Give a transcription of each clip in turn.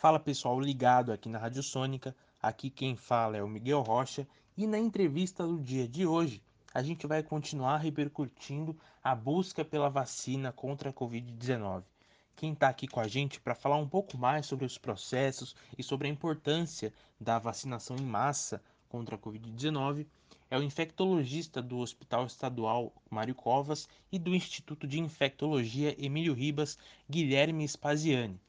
Fala pessoal ligado aqui na Rádio Sônica, aqui quem fala é o Miguel Rocha e na entrevista do dia de hoje a gente vai continuar repercutindo a busca pela vacina contra a Covid-19. Quem está aqui com a gente para falar um pouco mais sobre os processos e sobre a importância da vacinação em massa contra a Covid-19 é o infectologista do Hospital Estadual Mário Covas e do Instituto de Infectologia Emílio Ribas, Guilherme Spaziani.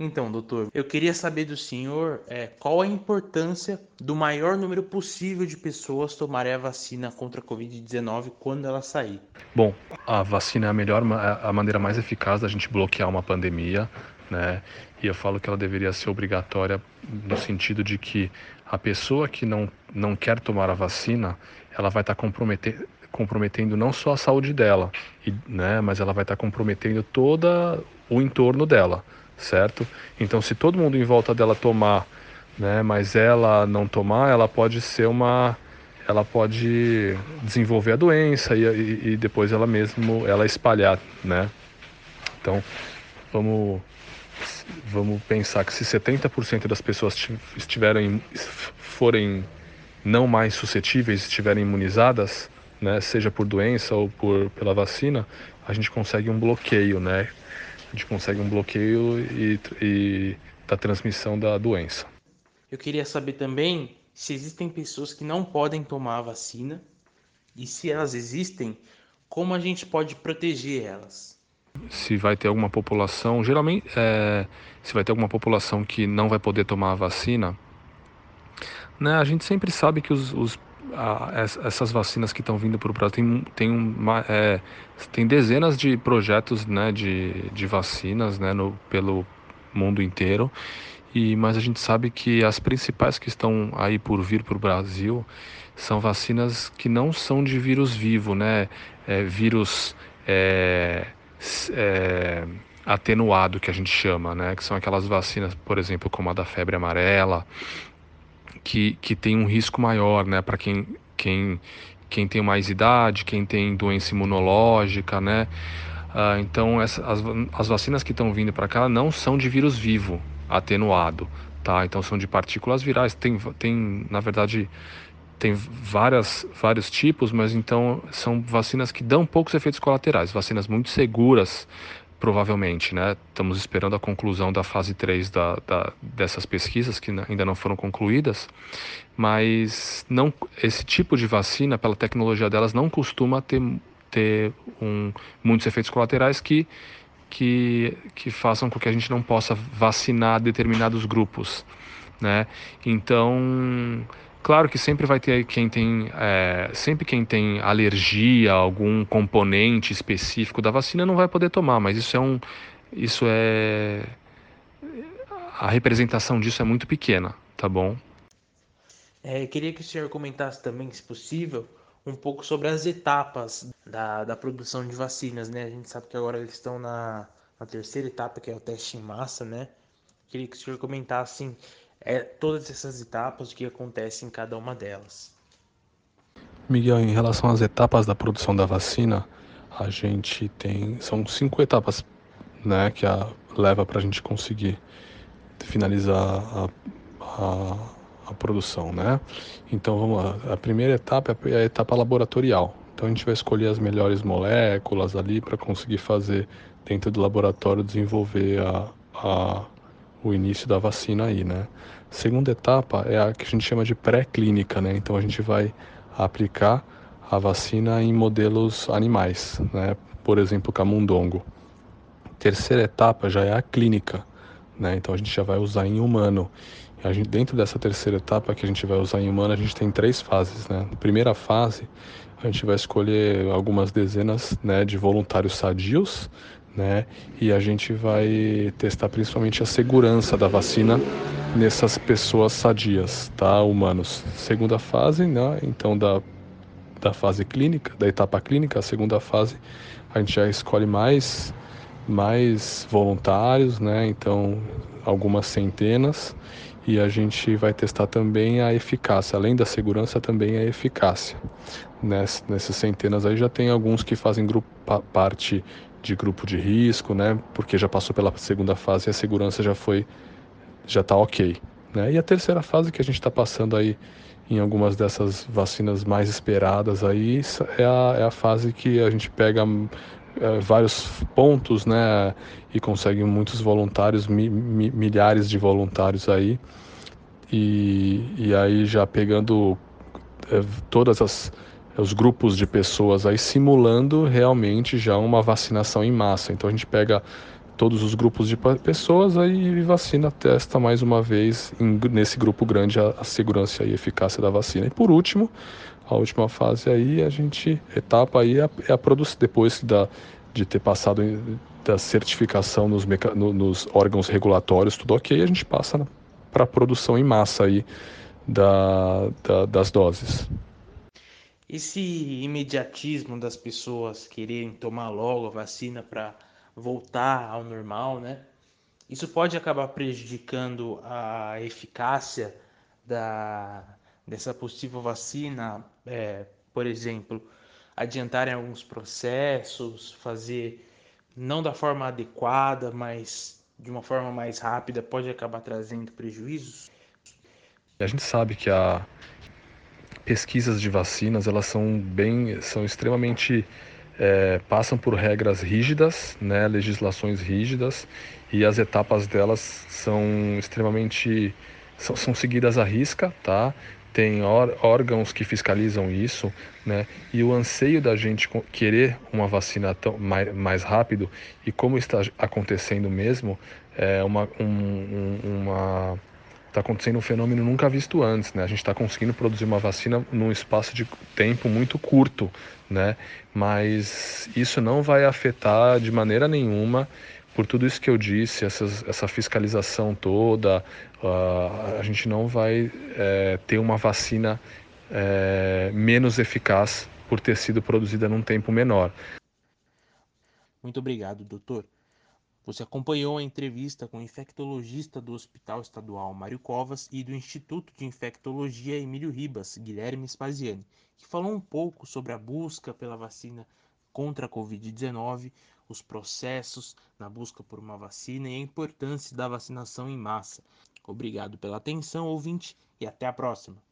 Então, doutor, eu queria saber do senhor é, qual a importância do maior número possível de pessoas tomarem a vacina contra a Covid-19 quando ela sair. Bom, a vacina é a melhor, a maneira mais eficaz da gente bloquear uma pandemia, né? E eu falo que ela deveria ser obrigatória no sentido de que a pessoa que não, não quer tomar a vacina, ela vai estar comprometendo comprometendo não só a saúde dela, e, né, mas ela vai estar comprometendo todo o entorno dela certo? Então, se todo mundo em volta dela tomar, né, mas ela não tomar, ela pode ser uma, ela pode desenvolver a doença e, e, e depois ela mesmo, ela espalhar, né? Então, vamos vamos pensar que se 70% das pessoas estiverem forem não mais suscetíveis, estiverem imunizadas, né, seja por doença ou por pela vacina, a gente consegue um bloqueio, né, a gente consegue um bloqueio e, e da transmissão da doença. Eu queria saber também se existem pessoas que não podem tomar a vacina e se elas existem, como a gente pode proteger elas? Se vai ter alguma população, geralmente, é, se vai ter alguma população que não vai poder tomar a vacina, né, a gente sempre sabe que os, os a, essas vacinas que estão vindo para o Brasil tem, tem, uma, é, tem dezenas de projetos né, de, de vacinas né, no, pelo mundo inteiro. E, mas a gente sabe que as principais que estão aí por vir para o Brasil são vacinas que não são de vírus vivo, né? É, vírus é, é, atenuado que a gente chama, né? Que são aquelas vacinas, por exemplo, como a da febre amarela, que, que tem um risco maior, né, para quem, quem, quem tem mais idade, quem tem doença imunológica, né? Ah, então, essa, as, as vacinas que estão vindo para cá não são de vírus vivo atenuado, tá? Então, são de partículas virais. Tem, tem na verdade, tem várias, vários tipos, mas então são vacinas que dão poucos efeitos colaterais, vacinas muito seguras provavelmente, né? Estamos esperando a conclusão da fase 3 da, da, dessas pesquisas que ainda não foram concluídas, mas não esse tipo de vacina, pela tecnologia delas, não costuma ter, ter um, muitos efeitos colaterais que, que, que façam com que a gente não possa vacinar determinados grupos, né? Então Claro que sempre vai ter quem tem, é, sempre quem tem alergia a algum componente específico da vacina não vai poder tomar, mas isso é um, isso é, a representação disso é muito pequena, tá bom? É, queria que o senhor comentasse também, se possível, um pouco sobre as etapas da, da produção de vacinas, né? A gente sabe que agora eles estão na, na terceira etapa, que é o teste em massa, né? Queria que o senhor comentasse assim, é, todas essas etapas, o que acontece em cada uma delas. Miguel, em relação às etapas da produção da vacina, a gente tem são cinco etapas, né, que a, leva para a gente conseguir finalizar a, a, a, produção, né? Então vamos lá. A primeira etapa é a etapa laboratorial. Então a gente vai escolher as melhores moléculas ali para conseguir fazer dentro do laboratório desenvolver a, a o início da vacina aí, né? Segunda etapa é a que a gente chama de pré-clínica, né? Então a gente vai aplicar a vacina em modelos animais, né? Por exemplo, camundongo. Terceira etapa já é a clínica, né? Então a gente já vai usar em humano. A gente, dentro dessa terceira etapa que a gente vai usar em humano, a gente tem três fases, né? Na primeira fase, a gente vai escolher algumas dezenas né, de voluntários sadios né? E a gente vai testar principalmente a segurança da vacina nessas pessoas sadias, tá? Humanos. Segunda fase, né? Então da da fase clínica, da etapa clínica, a segunda fase, a gente já escolhe mais mais voluntários, né? Então algumas centenas e a gente vai testar também a eficácia, além da segurança também a eficácia. Ness, nessas centenas aí já tem alguns que fazem grupo, parte de grupo de risco, né? Porque já passou pela segunda fase e a segurança já foi, já está ok, né? E a terceira fase que a gente está passando aí em algumas dessas vacinas mais esperadas aí é a, é a fase que a gente pega é, vários pontos, né? E consegue muitos voluntários, mi, mi, milhares de voluntários aí. E, e aí já pegando é, todas as os grupos de pessoas aí simulando realmente já uma vacinação em massa. Então a gente pega todos os grupos de pessoas aí vacina, testa mais uma vez em, nesse grupo grande a, a, segurança e eficácia da vacina. E por último, a última fase aí a gente etapa aí é, é a produção depois da, de ter passado da certificação nos, meca, no, nos órgãos regulatórios tudo ok, a gente passa para a produção em massa aí da, da, das doses esse imediatismo das pessoas quererem tomar logo a vacina para voltar ao normal, né? Isso pode acabar prejudicando a eficácia da, dessa possível vacina, é, por exemplo, adiantarem alguns processos, fazer não da forma adequada, mas de uma forma mais rápida, pode acabar trazendo prejuízos? A gente sabe que a pesquisas de vacinas elas são bem, são extremamente é, passam por regras rígidas, né, legislações rígidas e as etapas delas são extremamente são, são seguidas à risca, tá? Tem órgãos que fiscalizam isso, né? E o anseio da gente querer uma vacina tão, mais, mais rápido e como está acontecendo mesmo é uma, um, uma está acontecendo um fenômeno nunca visto antes, né? A gente está conseguindo produzir uma vacina num espaço de tempo muito curto, né? Mas isso não vai afetar de maneira nenhuma por tudo isso que eu disse, essa fiscalização toda, uh, a gente não vai é, ter uma vacina é, menos eficaz por ter sido produzida num tempo menor. Muito obrigado, doutor. Você acompanhou a entrevista com o infectologista do Hospital Estadual Mário Covas e do Instituto de Infectologia Emílio Ribas, Guilherme Spaziani, que falou um pouco sobre a busca pela vacina contra a Covid-19, os processos na busca por uma vacina e a importância da vacinação em massa. Obrigado pela atenção, ouvinte, e até a próxima.